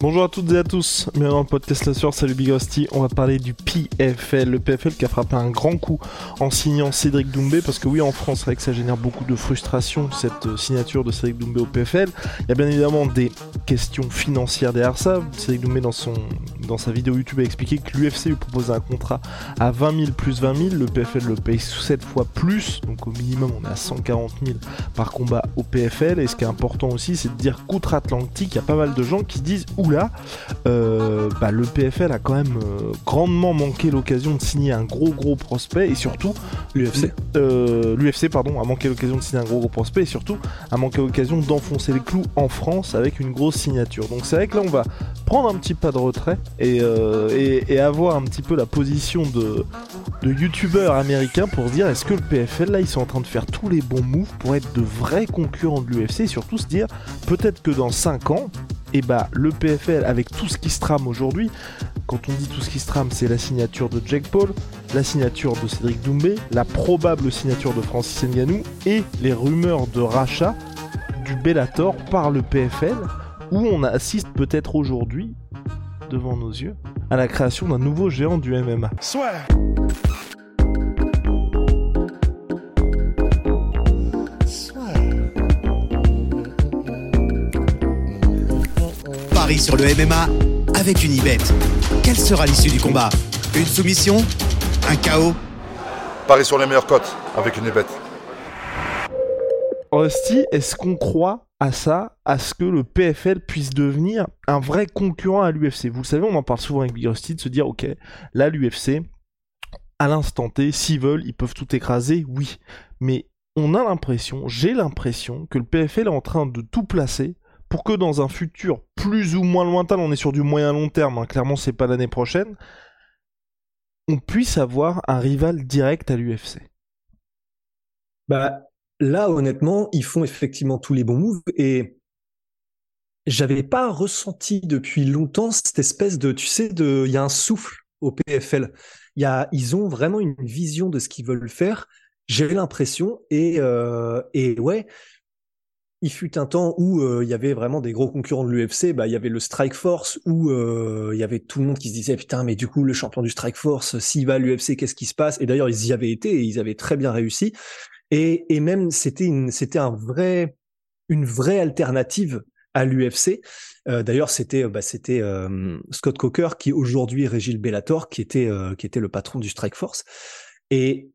Bonjour à toutes et à tous, bienvenue dans le podcast La Sueur, salut Big on va parler du PFL, le PFL qui a frappé un grand coup en signant Cédric Doumbé, parce que oui en France c'est vrai que ça génère beaucoup de frustration cette euh, signature de Cédric Doumbé au PFL, il y a bien évidemment des questions financières derrière ça, Cédric Doumbé dans, son, dans sa vidéo YouTube a expliqué que l'UFC lui proposait un contrat à 20 000 plus 20 000, le PFL le paye 7 fois plus, donc au minimum on est à 140 000 par combat au PFL, et ce qui est important aussi c'est de dire qu'outre-Atlantique, il y a pas mal de gens qui se disent oula euh, bah, le PFL a quand même euh, grandement manqué l'occasion de signer un gros gros prospect et surtout l'UFC. Euh, L'UFC pardon a manqué l'occasion de signer un gros gros prospect et surtout a manqué l'occasion d'enfoncer les clous en France avec une grosse signature. Donc c'est vrai que là on va prendre un petit pas de retrait et, et, avoir un petit peu la position de, de youtubeurs américains pour se dire est-ce que le PFL là ils sont en train de faire tous les bons moves pour être de vrais concurrents de l'UFC et surtout se dire peut-être que dans 5 ans et bah le PFL avec tout ce qui se trame aujourd'hui, quand on dit tout ce qui se trame, c'est la signature de Jake Paul, la signature de Cédric Doumbé, la probable signature de Francis Ngannou et les rumeurs de rachat du Bellator par le PFL, où on assiste peut-être aujourd'hui, devant nos yeux, à la création d'un nouveau géant du MMA. Sur le MMA avec une Ibet. Quelle sera l'issue du combat? Une soumission? Un chaos? Paris sur les meilleures cotes avec une Ibet. Rusty, est-ce qu'on croit à ça, à ce que le PFL puisse devenir un vrai concurrent à l'UFC Vous le savez, on en parle souvent avec Big Rusty de se dire, ok, là l'UFC, à l'instant T, s'ils veulent, ils peuvent tout écraser, oui. Mais on a l'impression, j'ai l'impression que le PFL est en train de tout placer pour que dans un futur plus ou moins lointain, on est sur du moyen long terme, hein, clairement c'est pas l'année prochaine, on puisse avoir un rival direct à l'UFC. Bah là honnêtement, ils font effectivement tous les bons moves et j'avais pas ressenti depuis longtemps cette espèce de, tu sais, de, il y a un souffle au PFL. Il y a, ils ont vraiment une vision de ce qu'ils veulent faire. J'ai l'impression et euh, et ouais, il fut un temps où euh, il y avait vraiment des gros concurrents de l'UFC. Bah, il y avait le Strike Force où euh, il y avait tout le monde qui se disait putain, mais du coup, le champion du Strike Force, s'il va à l'UFC, qu'est-ce qui se passe? Et d'ailleurs, ils y avaient été et ils avaient très bien réussi. Et, et même, c'était une, un vrai, une vraie alternative à l'UFC. Euh, d'ailleurs, c'était, bah, c'était Scott Coker qui aujourd'hui régit le Bellator, qui était, qui était le patron du Strike Force. Et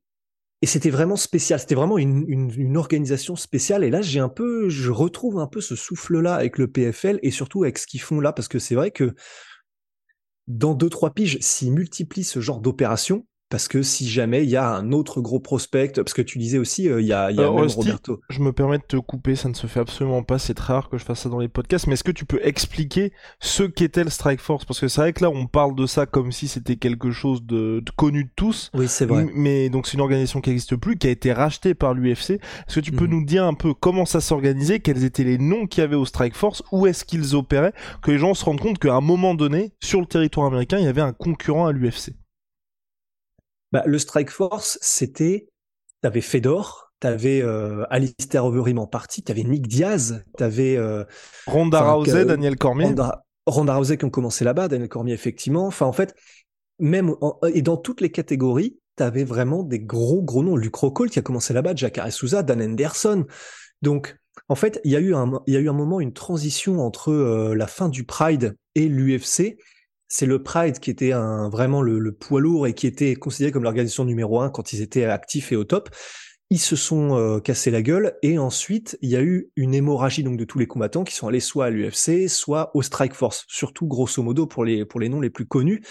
et c'était vraiment spécial. C'était vraiment une, organisation spéciale. Et là, j'ai un peu, je retrouve un peu ce souffle-là avec le PFL et surtout avec ce qu'ils font là, parce que c'est vrai que dans deux trois piges, s'ils multiplient ce genre d'opérations, parce que si jamais il y a un autre gros prospect, parce que tu disais aussi, euh, il y a, y a même Roberto. Je me permets de te couper, ça ne se fait absolument pas, c'est très rare que je fasse ça dans les podcasts, mais est-ce que tu peux expliquer ce qu'était le Strike Force? Parce que c'est vrai que là, on parle de ça comme si c'était quelque chose de, connu de tous. Oui, c'est vrai. Mais donc c'est une organisation qui n'existe plus, qui a été rachetée par l'UFC. Est-ce que tu peux mhm. nous dire un peu comment ça s'organisait, quels étaient les noms qu'il y avait au Strike Force, où est-ce qu'ils opéraient, que les gens se rendent compte qu'à un moment donné, sur le territoire américain, il y avait un concurrent à l'UFC bah, le Strike Force, c'était, t'avais Fedor, t'avais euh, Alistair Overeem en partie, t'avais Nick Diaz, t'avais euh, Ronda Rousey, Daniel Cormier, Ronda, Ronda Rousey qui ont commencé là-bas, Daniel Cormier effectivement. Enfin en fait, même et dans toutes les catégories, t'avais vraiment des gros gros noms. Luke Rockhold qui a commencé là-bas, Jacare Souza, Dan Anderson. Donc en fait, il y a eu un il y a eu un moment une transition entre euh, la fin du Pride et l'UFC c'est le Pride qui était vraiment le, le, poids lourd et qui était considéré comme l'organisation numéro un quand ils étaient actifs et au top. Ils se sont euh, cassés la gueule et ensuite il y a eu une hémorragie donc de tous les combattants qui sont allés soit à l'UFC, soit au Strike Force, surtout grosso modo pour les pour les noms les plus connus.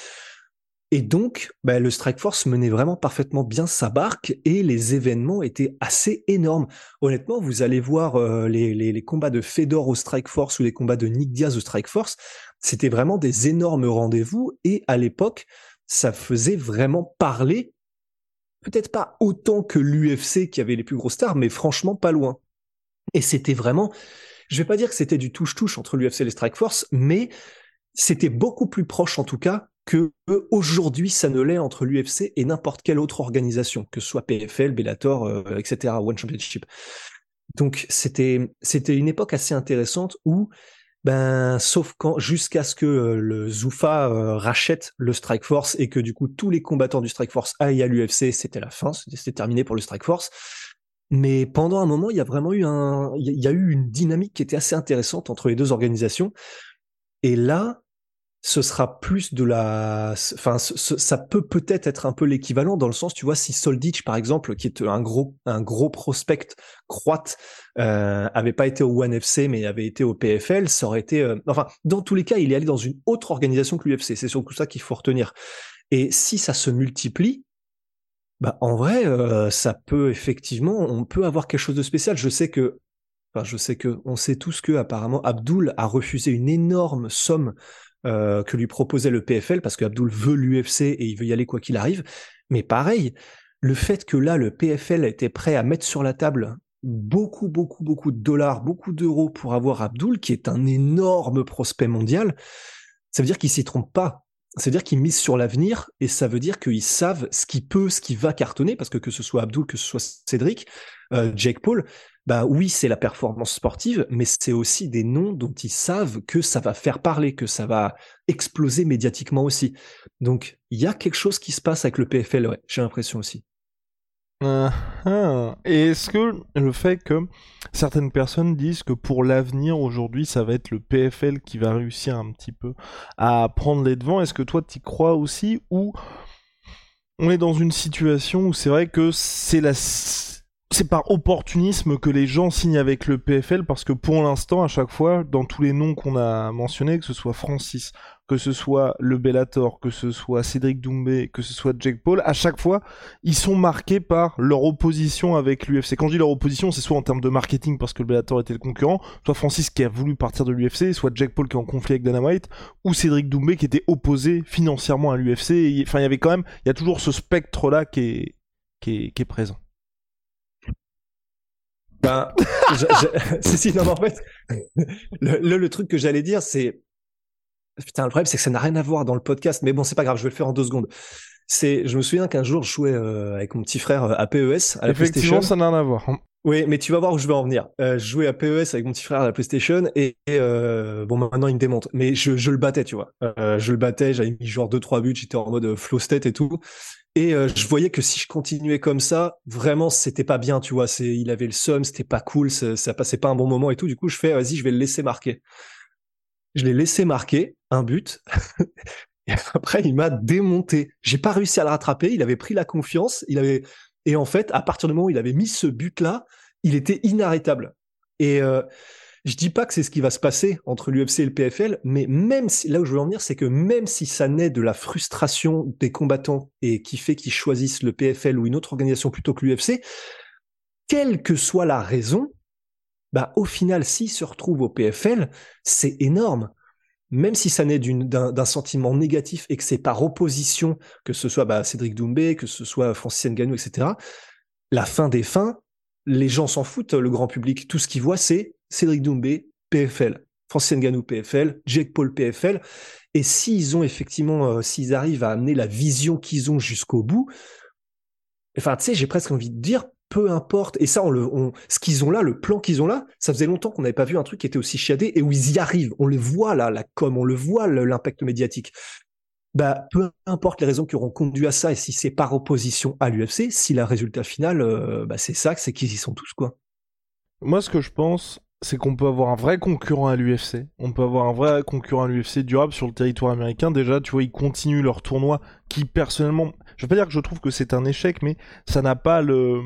Et donc, bah, le Strike Force menait vraiment parfaitement bien sa barque et les événements étaient assez énormes. Honnêtement, vous allez voir euh, les, les, les, combats de Fedor au Strike Force ou les combats de Nick Diaz au Strike Force, c'était vraiment des énormes rendez-vous et à l'époque, ça faisait vraiment parler. Peut-être pas autant que l'UFC qui avait les plus grosses stars, mais franchement pas loin. Et c'était vraiment, je vais pas dire que c'était du touche-touche entre l'UFC et les Strike Force, mais c'était beaucoup plus proche en tout cas que aujourd'hui ça ne l'est entre l'UFC et n'importe quelle autre organisation, que ce soit PFL, Bellator, euh, etc., One Championship. Donc c'était une époque assez intéressante où ben sauf quand jusqu'à ce que euh, le Zoufa euh, rachète le Strike Force et que du coup tous les combattants du Strike Force aillent à l'UFC, c'était la fin, c'était terminé pour le Strike Force. Mais pendant un moment, il y a vraiment eu une dynamique qui était assez intéressante entre les deux organisations. Et là, ce sera plus de la, enfin, ça peut peut-être être un peu l'équivalent dans le sens, tu vois, si Soldich par exemple, qui est un gros, un gros prospect croate, euh, avait pas été au One FC mais avait été au PFL, ça aurait été, euh, enfin, dans tous les cas, il est allé dans une autre organisation que l'UFC. C'est surtout ça qu'il faut retenir. Et si ça se multiplie, bah en vrai, euh, ça peut effectivement, on peut avoir quelque chose de spécial. Je sais que Enfin, je sais que on sait tous que apparemment Abdul a refusé une énorme somme euh, que lui proposait le PFL, parce que Abdul veut l'UFC et il veut y aller quoi qu'il arrive. Mais pareil, le fait que là, le PFL était prêt à mettre sur la table beaucoup, beaucoup, beaucoup de dollars, beaucoup d'euros pour avoir Abdul, qui est un énorme prospect mondial, ça veut dire qu'il s'y trompe pas. Ça veut dire qu'ils misent sur l'avenir et ça veut dire qu'ils savent ce qui peut, ce qui va cartonner, parce que que ce soit Abdul, que ce soit Cédric, euh, Jake Paul, bah oui, c'est la performance sportive, mais c'est aussi des noms dont ils savent que ça va faire parler, que ça va exploser médiatiquement aussi. Donc, il y a quelque chose qui se passe avec le PFL, ouais, j'ai l'impression aussi. Uh Et est-ce que le fait que certaines personnes disent que pour l'avenir aujourd'hui ça va être le PFL qui va réussir un petit peu à prendre les devants, est-ce que toi t'y crois aussi ou on est dans une situation où c'est vrai que c'est la c'est par opportunisme que les gens signent avec le PFL parce que pour l'instant, à chaque fois, dans tous les noms qu'on a mentionnés, que ce soit Francis, que ce soit le Bellator, que ce soit Cédric Doumbé, que ce soit Jake Paul, à chaque fois, ils sont marqués par leur opposition avec l'UFC. Quand je dis leur opposition, c'est soit en termes de marketing parce que le Bellator était le concurrent, soit Francis qui a voulu partir de l'UFC, soit Jake Paul qui est en conflit avec Dana White, ou Cédric Doumbé qui était opposé financièrement à l'UFC. Enfin, il y avait quand même, il y a toujours ce spectre-là qui est, qui est, qui est présent. Ben, si, si, non, mais en fait, le, truc que j'allais dire, c'est, putain, le problème, c'est que ça n'a rien à voir dans le podcast, mais bon, c'est pas grave, je vais le faire en deux secondes. C'est, je me souviens qu'un jour, je jouais euh, avec mon petit frère euh, à PES, à la Effectivement, ça n'a rien à voir. Oui, mais tu vas voir où je vais en venir. Euh, je jouais à PES avec mon petit frère à la PlayStation et, euh, bon maintenant il me démonte. Mais je, je le battais, tu vois. Je le battais, j'avais mis genre deux trois buts, j'étais en mode flow state et tout. Et je voyais que si je continuais comme ça, vraiment, c'était pas bien, tu vois. C'est, il avait le seum, c'était pas cool, ça, ça, passait pas un bon moment et tout. Du coup, je fais, vas-y, je vais le laisser marquer. Je l'ai laissé marquer un but. et après, il m'a démonté. J'ai pas réussi à le rattraper. Il avait pris la confiance. Il avait, et en fait, à partir du moment où il avait mis ce but-là, il était inarrêtable. Et euh, je dis pas que c'est ce qui va se passer entre l'UFC et le PFL, mais même si, là où je veux en venir, c'est que même si ça naît de la frustration des combattants et qui fait qu'ils choisissent le PFL ou une autre organisation plutôt que l'UFC, quelle que soit la raison, bah au final, s'ils se retrouvent au PFL, c'est énorme. Même si ça naît d'un sentiment négatif et que c'est par opposition, que ce soit bah, Cédric Doumbé, que ce soit Francis Ngannou, etc., la fin des fins, les gens s'en foutent, le grand public. Tout ce qu'ils voient, c'est Cédric Doumbé, PFL, Francis Ngannou, PFL, Jake Paul, PFL. Et s'ils ont effectivement, euh, s'ils arrivent à amener la vision qu'ils ont jusqu'au bout, enfin, tu sais, j'ai presque envie de dire, peu importe. Et ça, on le, ce qu'ils ont là, le plan qu'ils ont là, ça faisait longtemps qu'on n'avait pas vu un truc qui était aussi chiadé et où ils y arrivent. On le voit là, la com, on le voit l'impact médiatique. Bah, peu importe les raisons qui auront conduit à ça et si c'est par opposition à l'UFC, si la résultat final, euh, bah, c'est ça, c'est qu'ils y sont tous quoi. Moi, ce que je pense, c'est qu'on peut avoir un vrai concurrent à l'UFC. On peut avoir un vrai concurrent à l'UFC durable sur le territoire américain. Déjà, tu vois, ils continuent leur tournoi qui, personnellement, je veux pas dire que je trouve que c'est un échec, mais ça n'a pas le.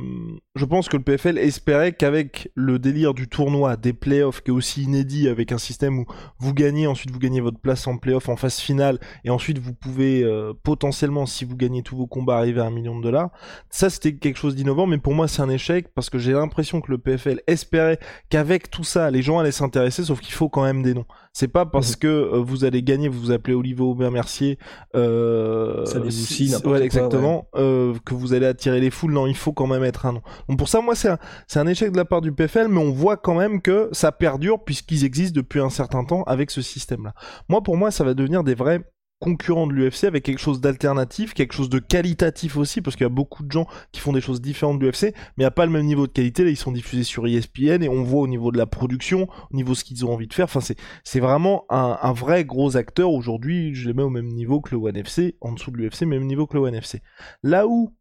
Je pense que le PFL espérait qu'avec le délire du tournoi, des playoffs, qui est aussi inédit, avec un système où vous gagnez, ensuite vous gagnez votre place en playoff en phase finale, et ensuite vous pouvez euh, potentiellement, si vous gagnez tous vos combats, arriver à un million de dollars. Ça, c'était quelque chose d'innovant, mais pour moi, c'est un échec parce que j'ai l'impression que le PFL espérait qu'avec tout ça, les gens allaient s'intéresser, sauf qu'il faut quand même des noms. C'est pas parce mmh. que euh, vous allez gagner, vous vous appelez Olivier Aubert Mercier, euh, ça ouais, exactement, euh, que vous allez attirer les foules. Non, il faut quand même être un nom. Donc pour ça, moi, c'est un, échec de la part du PFL, mais on voit quand même que ça perdure puisqu'ils existent depuis un certain temps avec ce système-là. Moi, pour moi, ça va devenir des vrais concurrent de l'UFC avec quelque chose d'alternatif, quelque chose de qualitatif aussi, parce qu'il y a beaucoup de gens qui font des choses différentes de l'UFC, mais il n'y a pas le même niveau de qualité. Là, ils sont diffusés sur ESPN et on voit au niveau de la production, au niveau de ce qu'ils ont envie de faire. Enfin, c'est, vraiment un, vrai gros acteur. Aujourd'hui, je les mets au même niveau que le One FC, en dessous de l'UFC, même niveau que le One FC. Là où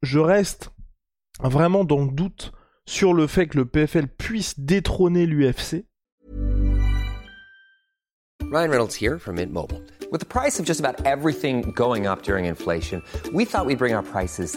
je reste vraiment dans le doute sur le fait que le PFL puisse détrôner l'UFC. Ryan Reynolds here from Mint Mobile. With the price of just about everything going up during inflation, we thought we'd bring our prices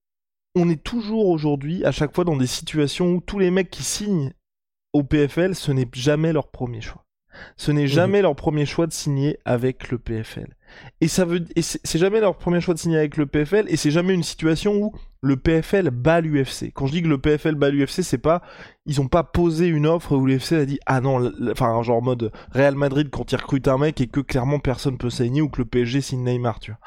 on est toujours aujourd'hui à chaque fois dans des situations où tous les mecs qui signent au PFL, ce n'est jamais leur premier choix. Ce n'est mhm. jamais leur premier choix de signer avec le PFL. Et ça veut, c'est jamais leur premier choix de signer avec le PFL, et c'est jamais une situation où le PFL bat l'UFC. Quand je dis que le PFL bat l'UFC, c'est pas, ils ont pas posé une offre où l'UFC a dit, ah non, enfin, genre mode Real Madrid quand ils recrutent un mec et que clairement personne peut signer ou que le PSG signe Neymar, tu vois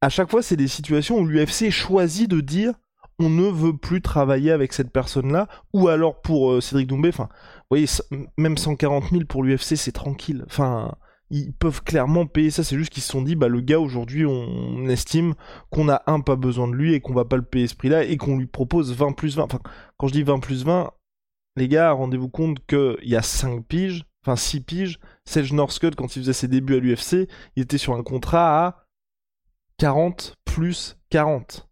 à chaque fois, c'est des situations où l'UFC choisit de dire on ne veut plus travailler avec cette personne-là, ou alors pour euh, Cédric Doumbé, enfin, vous voyez, même 140 000 pour l'UFC, c'est tranquille. Enfin, ils peuvent clairement payer ça, c'est juste qu'ils se sont dit, bah le gars aujourd'hui, on, estime qu'on a un, pas besoin de lui, et qu'on va pas le payer ce prix-là, et qu'on lui propose 20 plus 20. Enfin, quand je dis 20 plus 20, les gars, rendez-vous compte qu'il y a 5 piges, enfin 6 piges, Serge Northcutt, quand il faisait ses débuts à l'UFC, il était sur un contrat à 40 plus 40.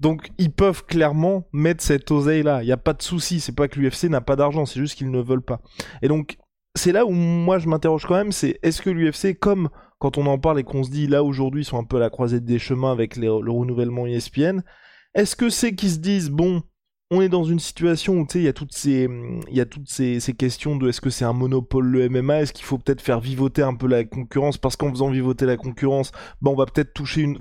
Donc ils peuvent clairement mettre cette oseille là, il n'y a pas de souci, c'est pas que l'UFC n'a pas d'argent, c'est juste qu'ils ne veulent pas. Et donc c'est là où moi je m'interroge quand même, c'est est-ce que l'UFC, comme quand on en parle et qu'on se dit là aujourd'hui ils sont un peu à la croisée des chemins avec le renouvellement ESPN, est-ce que c'est qu'ils se disent bon, on est dans une situation où tu sais il y a toutes ces questions de est-ce que c'est un monopole le MMA est-ce qu'il faut peut-être faire vivoter un peu la concurrence? Parce qu'en faisant vivoter la concurrence bah on va peut-être toucher une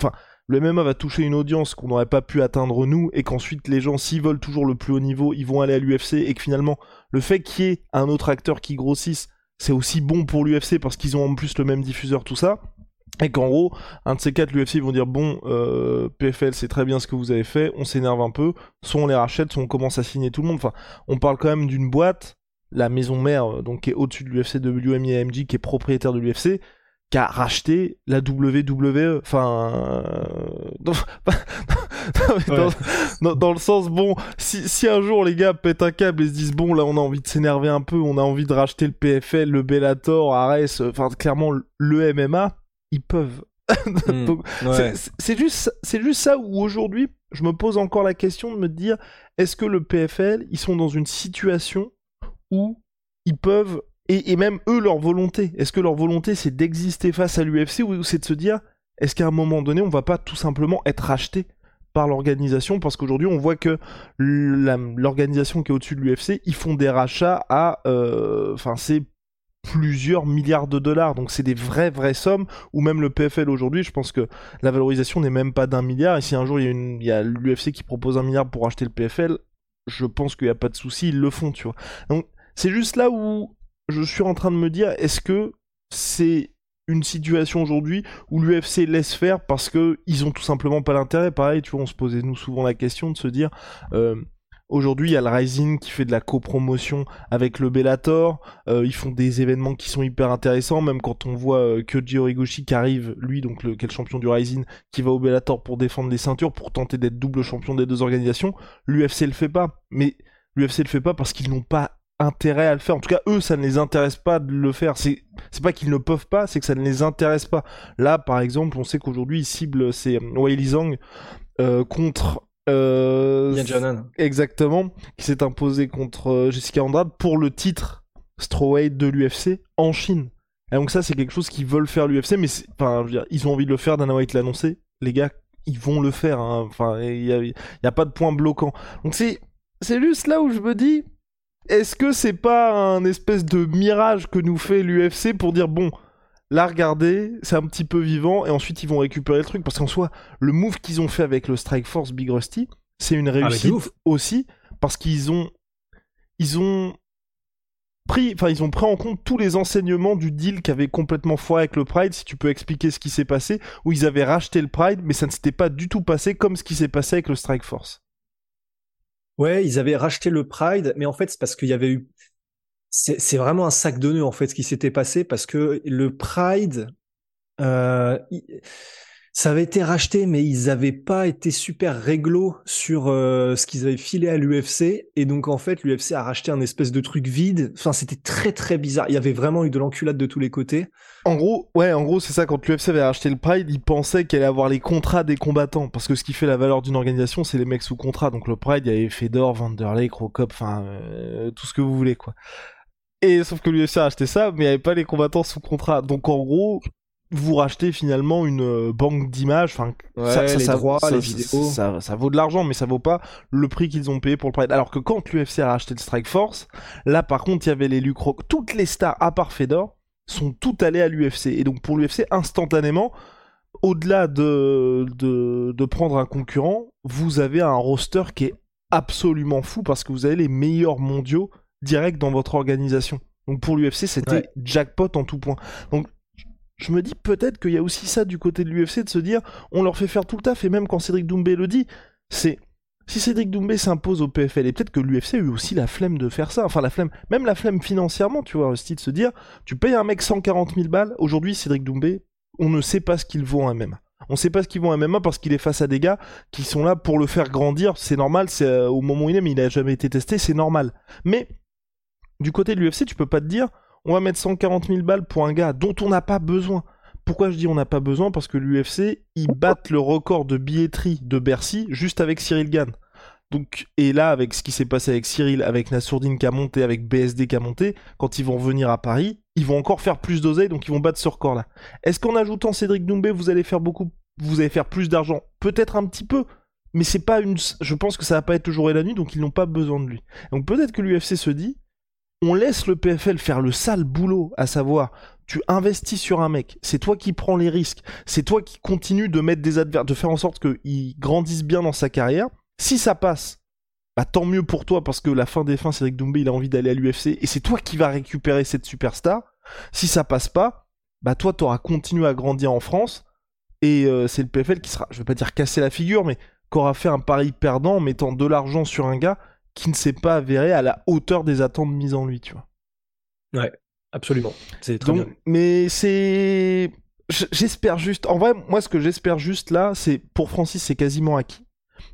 le MMA va toucher une audience qu'on n'aurait pas pu atteindre nous et qu'ensuite les gens s'ils veulent toujours le plus haut niveau ils vont aller à l'UFC et que finalement le fait qu'il y ait un autre acteur qui grossisse c'est aussi bon pour l'UFC parce qu'ils ont en plus le même diffuseur tout ça et qu'en gros, un de ces quatre, l'UFC, vont dire bon, euh, PFL, c'est très bien ce que vous avez fait, on s'énerve un peu, soit on les rachète, soit on commence à signer tout le monde. Enfin, on parle quand même d'une boîte, la maison mère, euh, donc qui est au-dessus de l'UFC, WMI AMG, qui est propriétaire de l'UFC, qui a racheté la WWE. Enfin, euh, dans, dans, le sens, bon, si, si un jour les gars pètent un câble et se disent bon, là on a envie de s'énerver un peu, on a envie de racheter le PFL, le Bellator, Ares, enfin clairement le MMA ils peuvent. Hmm. c'est juste, c'est juste ça où aujourd'hui, je me pose encore la question de me dire, est-ce que le PFL, ils sont dans une situation où ils peuvent, et, même eux, leur volonté, est-ce que leur volonté c'est d'exister face à l'UFC ou c'est de se dire, est-ce qu'à un moment donné, on va pas tout simplement être racheté par l'organisation? Parce qu'aujourd'hui on voit que l'organisation qui est au-dessus de l'UFC ils font des rachats à euh, enfin c'est plusieurs milliards de dollars. Donc c'est des vraies, vraies sommes. Ou même le PFL aujourd'hui, je pense que la valorisation n'est même pas d'un milliard. Et si un jour il y a, l'UFC qui propose un milliard pour acheter le PFL, je pense qu'il n'y a pas de souci, ils le font, tu vois. Donc c'est juste là où je suis en train de me dire, est-ce que c'est une situation aujourd'hui où l'UFC laisse faire parce que ils ont tout simplement pas l'intérêt? Pareil, tu vois, on se posait nous souvent la question de se dire, euh, Aujourd'hui, il y a le Rising qui fait de la copromotion avec le Bellator. Euh, ils font des événements qui sont hyper intéressants, même quand on voit euh, Kyoji Horiguchi qui arrive, lui, donc le, quel champion du Rising, qui va au Bellator pour défendre les ceintures, pour tenter d'être double champion des deux organisations. L'UFC le fait pas. Mais l'UFC le fait pas parce qu'ils n'ont pas intérêt à le faire. En tout cas, eux, ça ne les intéresse pas de le faire. C'est, c'est pas qu'ils ne peuvent pas, c'est que ça ne les intéresse pas. Là, par exemple, on sait qu'aujourd'hui, ils ciblent c'est Wei Zhang euh, contre euh, exactement, qui s'est imposé contre euh, Jessica Andrade pour le titre strawweight de l'UFC en Chine. Et donc ça, c'est quelque chose qu'ils veulent faire l'UFC, mais enfin, ils ont envie de le faire. Dana White l'a annoncé. Les gars, ils vont le faire. Hein. Enfin, il y, a, pas de point bloquant. Donc c'est, c'est juste là où je me dis, est-ce que c'est pas un espèce de mirage que nous fait l'UFC pour dire bon, là regardez, c'est un petit peu vivant et ensuite ils vont récupérer le truc? Parce qu'en soi, le move qu'ils ont fait avec le Strike Force Big Rusty, c'est une ah, réussite aussi parce qu'ils ont ils ont pris enfin ils ont pris en compte tous les enseignements du deal qui avait complètement foiré avec le Pride, si tu peux expliquer ce qui s'est passé où ils avaient racheté le Pride mais ça ne s'était pas du tout passé comme ce qui s'est passé avec le Strike Force. Ouais, ils avaient racheté le Pride, mais en fait, c'est parce qu'il y avait eu. C'est vraiment un sac de nœuds, en fait, ce qui s'était passé, parce que le Pride. Euh, ça avait été racheté, mais ils n'avaient pas été super réglo sur euh, ce qu'ils avaient filé à l'UFC. Et donc, en fait, l'UFC a racheté un espèce de truc vide. Enfin, c'était très, très bizarre. Il y avait vraiment eu de l'enculade de tous les côtés. En gros, ouais, en gros, c'est ça. Quand l'UFC avait racheté le Pride, ils pensaient qu'elle allait avoir les contrats des combattants. Parce que ce qui fait la valeur d'une organisation, c'est les mecs sous contrat. Donc, le Pride, il y avait Fedor, Vanderlei, Krokop, enfin, euh, tout ce que vous voulez, quoi. Et sauf que l'UFC a acheté ça, mais il n'y avait pas les combattants sous contrat. Donc en gros, vous rachetez finalement une euh, banque d'images. Enfin, ça, les droits, les vidéos. Ça, vaut de l'argent, mais ça vaut pas le prix qu'ils ont payé pour le Pride. Alors que quand l'UFC a racheté le Strike Force, là par contre, il y avait les Lucro. Toutes les stars, à part Fedor, sont toutes allées à l'UFC. Et donc pour l'UFC, instantanément, au-delà de, de, de prendre un concurrent, vous avez un roster qui est absolument fou parce que vous avez les meilleurs mondiaux direct dans votre organisation. Donc pour l'UFC, c'était jackpot en tout point. Donc je me dis peut-être qu'il y a aussi ça du côté de l'UFC de se dire on leur fait faire tout le taf et même quand Cédric Doumbé le dit, c'est si Cédric Doumbé s'impose au PFL et peut-être que l'UFC a eu aussi la flemme de faire ça, enfin la flemme, même la flemme financièrement, tu vois, aussi de se dire tu payes un mec 140 000 balles, aujourd'hui Cédric Doumbé, on ne sait pas ce qu'il vaut en MMA. On ne sait pas ce qu'il vaut en MMA parce qu'il est face à des gars qui sont là pour le faire grandir, c'est normal, c'est euh, au moment où il est, mais il a jamais été testé, c'est normal. Mais du côté de l'UFC, tu peux pas te dire on va mettre 140 000 balles pour un gars dont on n'a pas besoin. Pourquoi je dis on n'a pas besoin? Parce que l'UFC, ils battent le record de billetterie de Bercy juste avec Cyril Gann. Donc, et là, avec ce qui s'est passé avec Cyril, avec Nassourdine qui a monté, avec BSD qui a monté, quand ils vont venir à Paris, ils vont encore faire plus d'oseille, donc ils vont battre ce record-là. Est-ce qu'en ajoutant Cédric Doumbé, vous allez faire beaucoup, vous allez faire plus d'argent? Peut-être un petit peu, mais c'est pas une, je pense que ça va pas être toujours et la nuit, donc ils n'ont pas besoin de lui. Donc peut-être que l'UFC se dit, on laisse le PFL faire le sale boulot, à savoir, tu investis sur un mec, c'est toi qui prends les risques, c'est toi qui continues de mettre des adversaires, de faire en sorte qu'il grandisse bien dans sa carrière. Si ça passe, bah tant mieux pour toi parce que la fin des fins, Cédric Doumbé, il a envie d'aller à l'UFC et c'est toi qui vas récupérer cette superstar. Si ça passe pas, bah toi, t'auras continué à grandir en France et euh, c'est le PFL qui sera, je vais pas dire casser la figure, mais qu'aura fait un pari perdant en mettant de l'argent sur un gars qui ne s'est pas avéré à la hauteur des attentes mises en lui, tu vois. Ouais, absolument. C'est très bien. Mais c'est. J'espère juste. En vrai, moi, ce que j'espère juste là, c'est pour Francis, c'est quasiment acquis.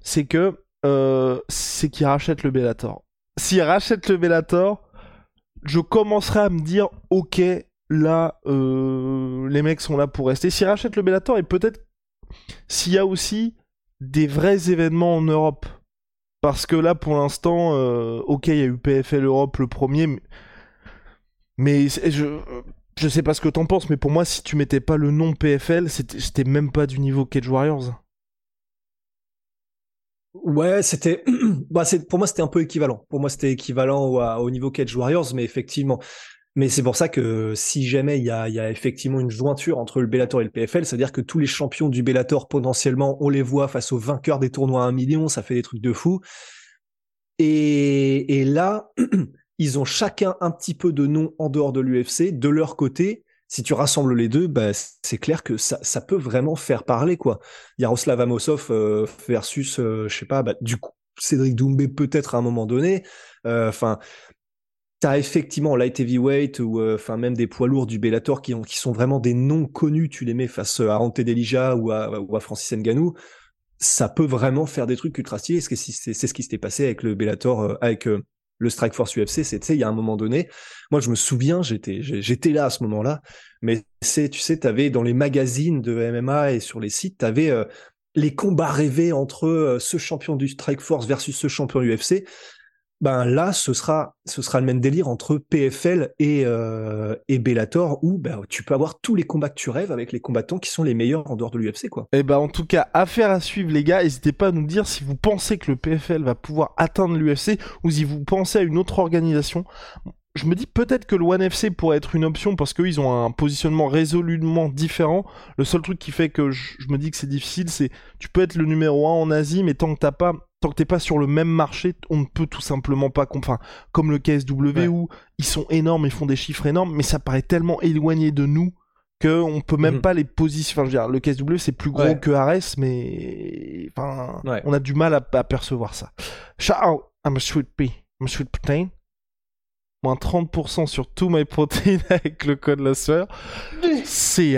C'est que euh, c'est qu'il rachète le Bellator. S'il rachète le Bellator, je commencerai à me dire, ok, là, euh, les mecs sont là pour rester. S'il rachète le Bellator et peut-être s'il y a aussi des vrais événements en Europe parce que là, pour l'instant, euh, ok, il y a eu PFL Europe le premier, mais, je, je sais pas ce que t'en penses, mais pour moi, si tu mettais pas le nom PFL, c'était même pas du niveau Cage Warriors. Ouais, c'était, bah, pour moi, c'était un peu équivalent. Pour moi, c'était équivalent au, au, niveau Cage Warriors, mais effectivement. Mais c'est pour ça que si jamais il y a, effectivement une jointure entre le Bellator et le PFL, c'est-à-dire que tous les champions du Bellator, potentiellement, on les voit face aux vainqueurs des tournois à 1 million, ça fait des trucs de fou. Et, là, ils ont chacun un petit peu de nom en dehors de l'UFC. De leur côté, si tu rassembles les deux, bah, c'est clair que ça, peut vraiment faire parler. quoi. Yaroslav Amosov euh, versus, euh, je sais pas, bah, du coup, Cédric Doumbé peut-être à un moment donné. Enfin, tu as effectivement light heavyweight ou enfin même des poids lourds du Bellator qui, ont, qui sont vraiment des noms connus. Tu les mets face à Ante Delija ou à, Francis Ngannou ça peut vraiment faire des trucs ultra stylés. C'est ce qui s'était passé avec le Bellator, avec le Strike Force UFC, il y a un moment donné, moi je me souviens, j'étais, là à ce moment-là, mais tu sais, tu avais dans les magazines de MMA et sur les sites, tu avais euh, les combats rêvés entre euh, ce champion du Strike Force versus ce champion UFC ben là, ce sera, ce sera le même délire entre PFL et, euh, et Bellator, où ben, tu peux avoir tous les combats que tu rêves avec les combattants qui sont les meilleurs en dehors de l'UFC. quoi. Et eh ben en tout cas, affaire à suivre les gars, n'hésitez pas à nous dire si vous pensez que le PFL va pouvoir atteindre l'UFC ou si vous pensez à une autre organisation je me dis peut-être que le One FC pourrait être une option parce qu'ils ont un positionnement résolument différent. Le seul truc qui fait que je, me dis que c'est difficile, c'est tu peux être le numéro 1 en Asie, mais tant que t'as pas tant que t'es pas sur le même marché, on ne peut tout simplement pas, enfin, comme le KSW où ils sont énormes, ils font des chiffres énormes, mais ça paraît tellement éloigné de nous que on peut même mhm. pas les positionner. Enfin, je veux dire, le KSW c'est plus gros que Ares, mais enfin, on a du mal à, percevoir ça. Ciao, I'm a sweet pea, I'm a sweet protein. Moins 30% sur tout my protein avec le code la sueur. See